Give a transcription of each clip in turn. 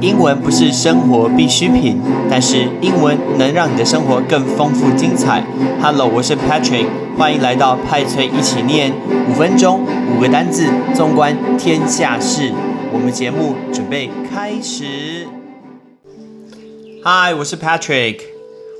英文不是生活必需品，但是英文能让你的生活更丰富精彩。Hello，我是 Patrick，欢迎来到派翠一起念五分钟五个单字，纵观天下事。我们节目准备开始。Hi，我是 Patrick。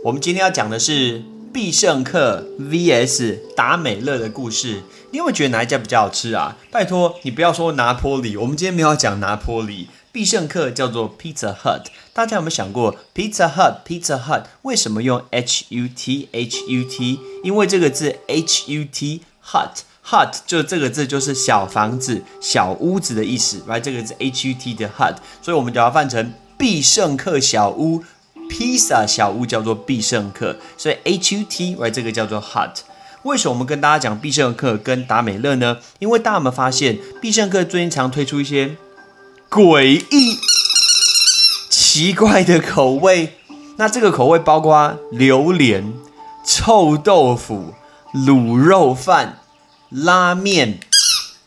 我们今天要讲的是必胜客 VS 达美乐的故事。你有没有觉得哪一家比较好吃啊？拜托，你不要说拿坡里，我们今天没有讲拿坡里。必胜客叫做 Pizza Hut，大家有没有想过 Pizza Hut？Pizza Hut 为什么用 H U T H U T？因为这个字 H U T Hut Hut 就这个字就是小房子、小屋子的意思，right？这个是 H U T 的 Hut，所以我们就要翻成必胜客小屋。Pizza 小屋叫做必胜客，所以 H U T，right？这个叫做 Hut。为什么我们跟大家讲必胜客跟达美乐呢？因为大家有没有发现，必胜客最近常推出一些诡异、奇怪的口味。那这个口味包括榴莲、臭豆腐、卤肉饭、拉面。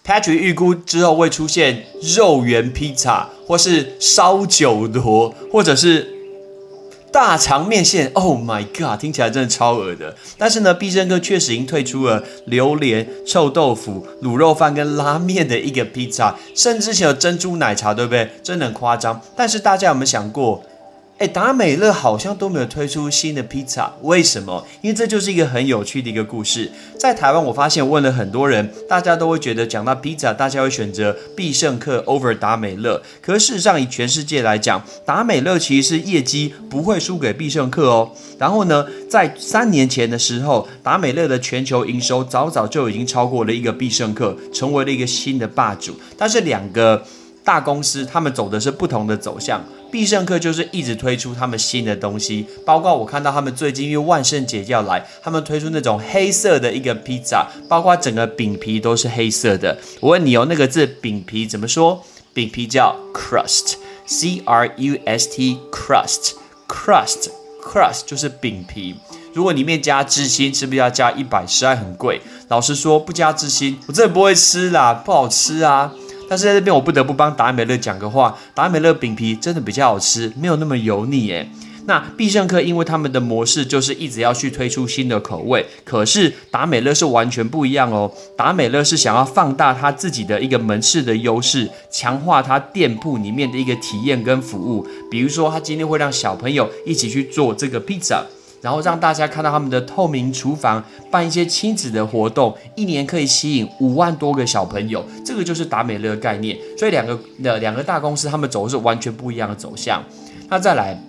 Patrick 预估之后会出现肉圆披萨，或是烧酒螺，或者是。大肠面线，Oh my god，听起来真的超恶的。但是呢，必胜客确实已经退出了榴莲、臭豆腐、卤肉饭跟拉面的一个披萨，甚至有珍珠奶茶，对不对？真的很夸张。但是大家有没有想过？哎，达美乐好像都没有推出新的披萨，为什么？因为这就是一个很有趣的一个故事。在台湾，我发现问了很多人，大家都会觉得讲到披萨，大家会选择必胜客 over 达美乐。可事实上，以全世界来讲，达美乐其实是业绩不会输给必胜客哦。然后呢，在三年前的时候，达美乐的全球营收早早就已经超过了一个必胜客，成为了一个新的霸主。但是两个大公司，他们走的是不同的走向。必胜客就是一直推出他们新的东西，包括我看到他们最近因为万圣节要来，他们推出那种黑色的一个披萨，包括整个饼皮都是黑色的。我问你哦，那个字饼皮怎么说？饼皮叫 crust，c r u s t，crust，crust，crust 就是饼皮。如果里面加芝心，是不是要加一百？实在很贵。老实说，不加芝心，我真的不会吃啦，不好吃啊。但是在这边，我不得不帮达美乐讲个话。达美乐饼皮真的比较好吃，没有那么油腻诶。那必胜客因为他们的模式就是一直要去推出新的口味，可是达美乐是完全不一样哦。达美乐是想要放大他自己的一个门市的优势，强化他店铺里面的一个体验跟服务。比如说，他今天会让小朋友一起去做这个披萨。然后让大家看到他们的透明厨房，办一些亲子的活动，一年可以吸引五万多个小朋友，这个就是达美乐概念。所以两个的两个大公司，他们走的是完全不一样的走向。那再来。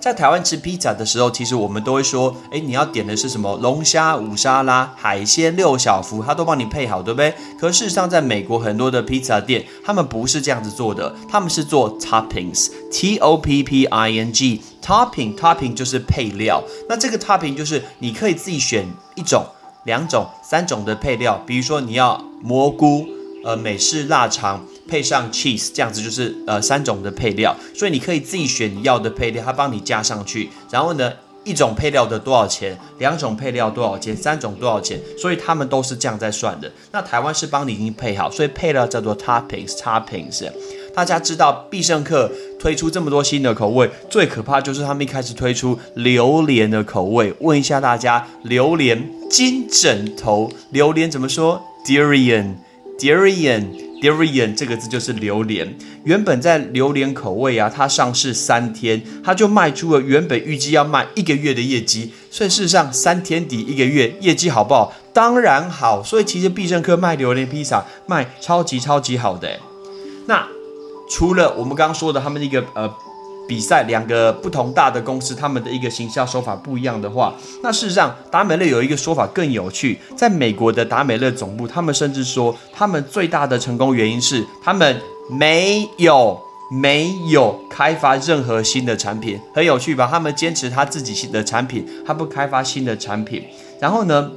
在台湾吃披萨的时候，其实我们都会说，哎，你要点的是什么？龙虾五沙拉、海鲜六小福，他都帮你配好，对不对？可事实上，在美国很多的披萨店，他们不是这样子做的，他们是做 toppings，t o p p i n g Topping，Topping 就是配料。那这个 topping 就是你可以自己选一种、两种、三种的配料，比如说你要蘑菇，呃，美式腊肠。配上 cheese，这样子就是呃三种的配料，所以你可以自己选你要的配料，它帮你加上去。然后呢，一种配料的多少钱？两种配料多少钱？三种多少钱？所以他们都是这样在算的。那台湾是帮你已经配好，所以配料叫做 toppings，toppings。大家知道必胜客推出这么多新的口味，最可怕就是他们一开始推出榴莲的口味。问一下大家，榴莲金枕头，榴莲怎么说？Durian，Durian。Durian 这个字就是榴莲，原本在榴莲口味啊，它上市三天，它就卖出了原本预计要卖一个月的业绩，所以事实上三天抵一个月业绩好不好？当然好，所以其实必胜客卖榴莲披萨卖超级超级好的。那除了我们刚刚说的他们一个呃。比赛两个不同大的公司，他们的一个行销手法不一样的话，那事实上达美乐有一个说法更有趣。在美国的达美乐总部，他们甚至说，他们最大的成功原因是他们没有没有开发任何新的产品，很有趣吧？他们坚持他自己新的产品，他不开发新的产品。然后呢，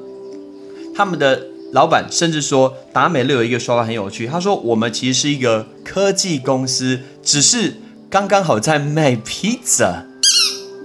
他们的老板甚至说，达美乐有一个说法很有趣，他说我们其实是一个科技公司，只是。刚刚好在卖披萨，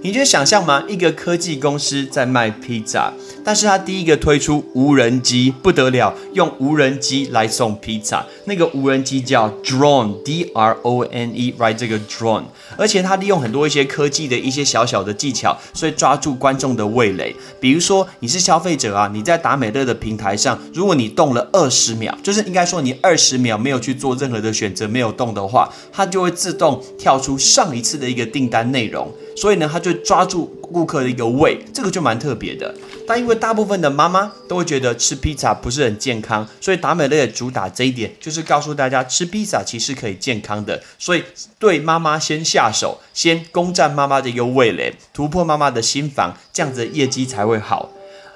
你就想象吗？一个科技公司在卖披萨，但是他第一个推出无人机不得了，用无人机来送披萨，那个无人机叫 drone，D R O N E，right 这个 drone，而且他利用很多一些科技的一些小小的技巧，所以抓住观众的味蕾。比如说你是消费者啊，你在达美乐的平台上，如果你动了二十秒，就是应该说你二十秒没有去做任何的选择，没有动的话，它就会自动跳出上一次的一个订单内容。所以呢，他就抓住顾客的一个胃，这个就蛮特别的。但因为大部分的妈妈都会觉得吃披萨不是很健康，所以达美乐主打这一点，就是告诉大家吃披萨其实可以健康的。所以对妈妈先下手，先攻占妈妈的一个味蕾，突破妈妈的心房，这样子业绩才会好。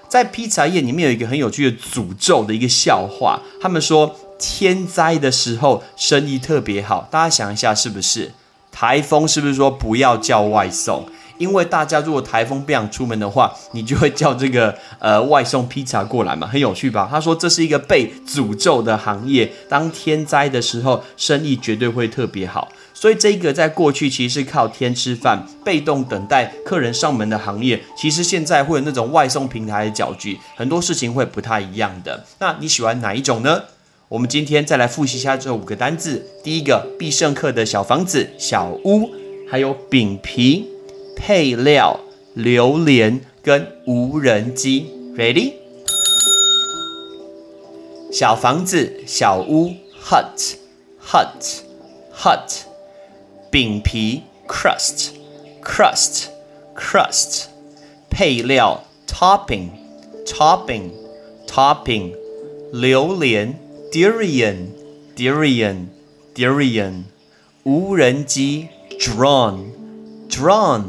在披萨业里面有一个很有趣的诅咒的一个笑话，他们说天灾的时候生意特别好，大家想一下是不是？台风是不是说不要叫外送？因为大家如果台风不想出门的话，你就会叫这个呃外送披萨过来嘛，很有趣吧？他说这是一个被诅咒的行业，当天灾的时候，生意绝对会特别好。所以这个在过去其实是靠天吃饭，被动等待客人上门的行业，其实现在会有那种外送平台的搅局，很多事情会不太一样的。那你喜欢哪一种呢？我们今天再来复习一下这五个单字。第一个，必胜客的小房子、小屋，还有饼皮、配料、榴莲跟无人机。Ready？小房子、小屋，hut，hut，hut。饼皮，crust，crust，crust。配料，topping，topping，topping。榴莲。Darian, Darian, Darian，无人机，drone, drone,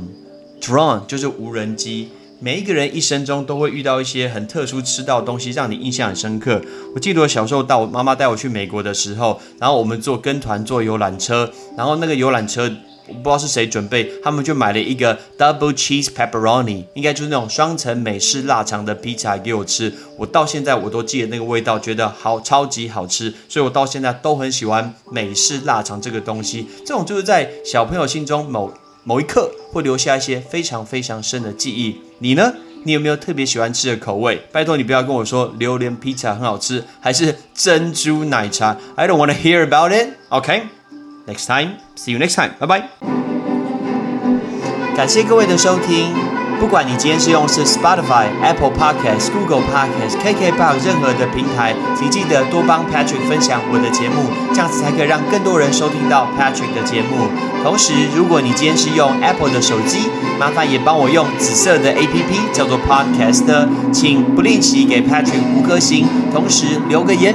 drone，就是无人机。每一个人一生中都会遇到一些很特殊吃到的东西，让你印象很深刻。我记得我小时候到我妈妈带我去美国的时候，然后我们坐跟团坐游览车，然后那个游览车。我不知道是谁准备，他们就买了一个 double cheese pepperoni，应该就是那种双层美式腊肠的披萨给我吃。我到现在我都记得那个味道，觉得好超级好吃，所以我到现在都很喜欢美式腊肠这个东西。这种就是在小朋友心中某某一刻会留下一些非常非常深的记忆。你呢？你有没有特别喜欢吃的口味？拜托你不要跟我说榴莲披萨很好吃，还是珍珠奶茶。I don't want to hear about it. OK. Next time, see you next time. 拜拜。感谢各位的收听。不管你今天是用是 Spotify、Apple Podcast、Google Podcast、KKBox 任何的平台，请记得多帮 Patrick 分享我的节目，这样子才可以让更多人收听到 Patrick 的节目。同时，如果你今天是用 Apple 的手机，麻烦也帮我用紫色的 APP 叫做 Podcast，请不吝惜给 Patrick 五颗星，同时留个言。